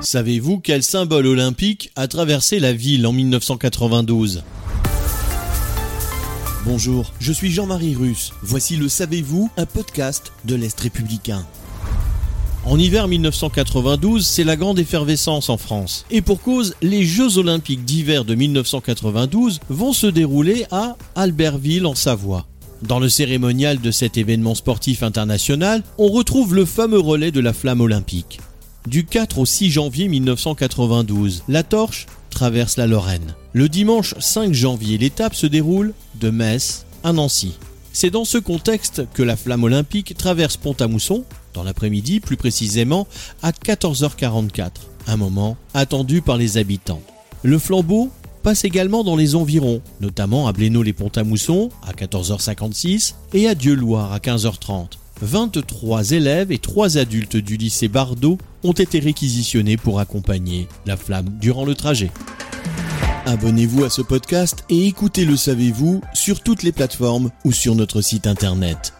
Savez-vous quel symbole olympique a traversé la ville en 1992 Bonjour, je suis Jean-Marie Russe. Voici le Savez-vous, un podcast de l'Est républicain. En hiver 1992, c'est la grande effervescence en France. Et pour cause, les Jeux olympiques d'hiver de 1992 vont se dérouler à Albertville en Savoie. Dans le cérémonial de cet événement sportif international, on retrouve le fameux relais de la flamme olympique. Du 4 au 6 janvier 1992, la torche traverse la Lorraine. Le dimanche 5 janvier, l'étape se déroule de Metz à Nancy. C'est dans ce contexte que la flamme olympique traverse Pont-à-Mousson, dans l'après-midi plus précisément à 14h44, un moment attendu par les habitants. Le flambeau passe également dans les environs, notamment à Blénaud-les-Pont-à-Mousson à 14h56 et à Dieu-Loire à 15h30. 23 élèves et 3 adultes du lycée Bardot ont été réquisitionnés pour accompagner la flamme durant le trajet. Abonnez-vous à ce podcast et écoutez Le Savez-vous sur toutes les plateformes ou sur notre site internet.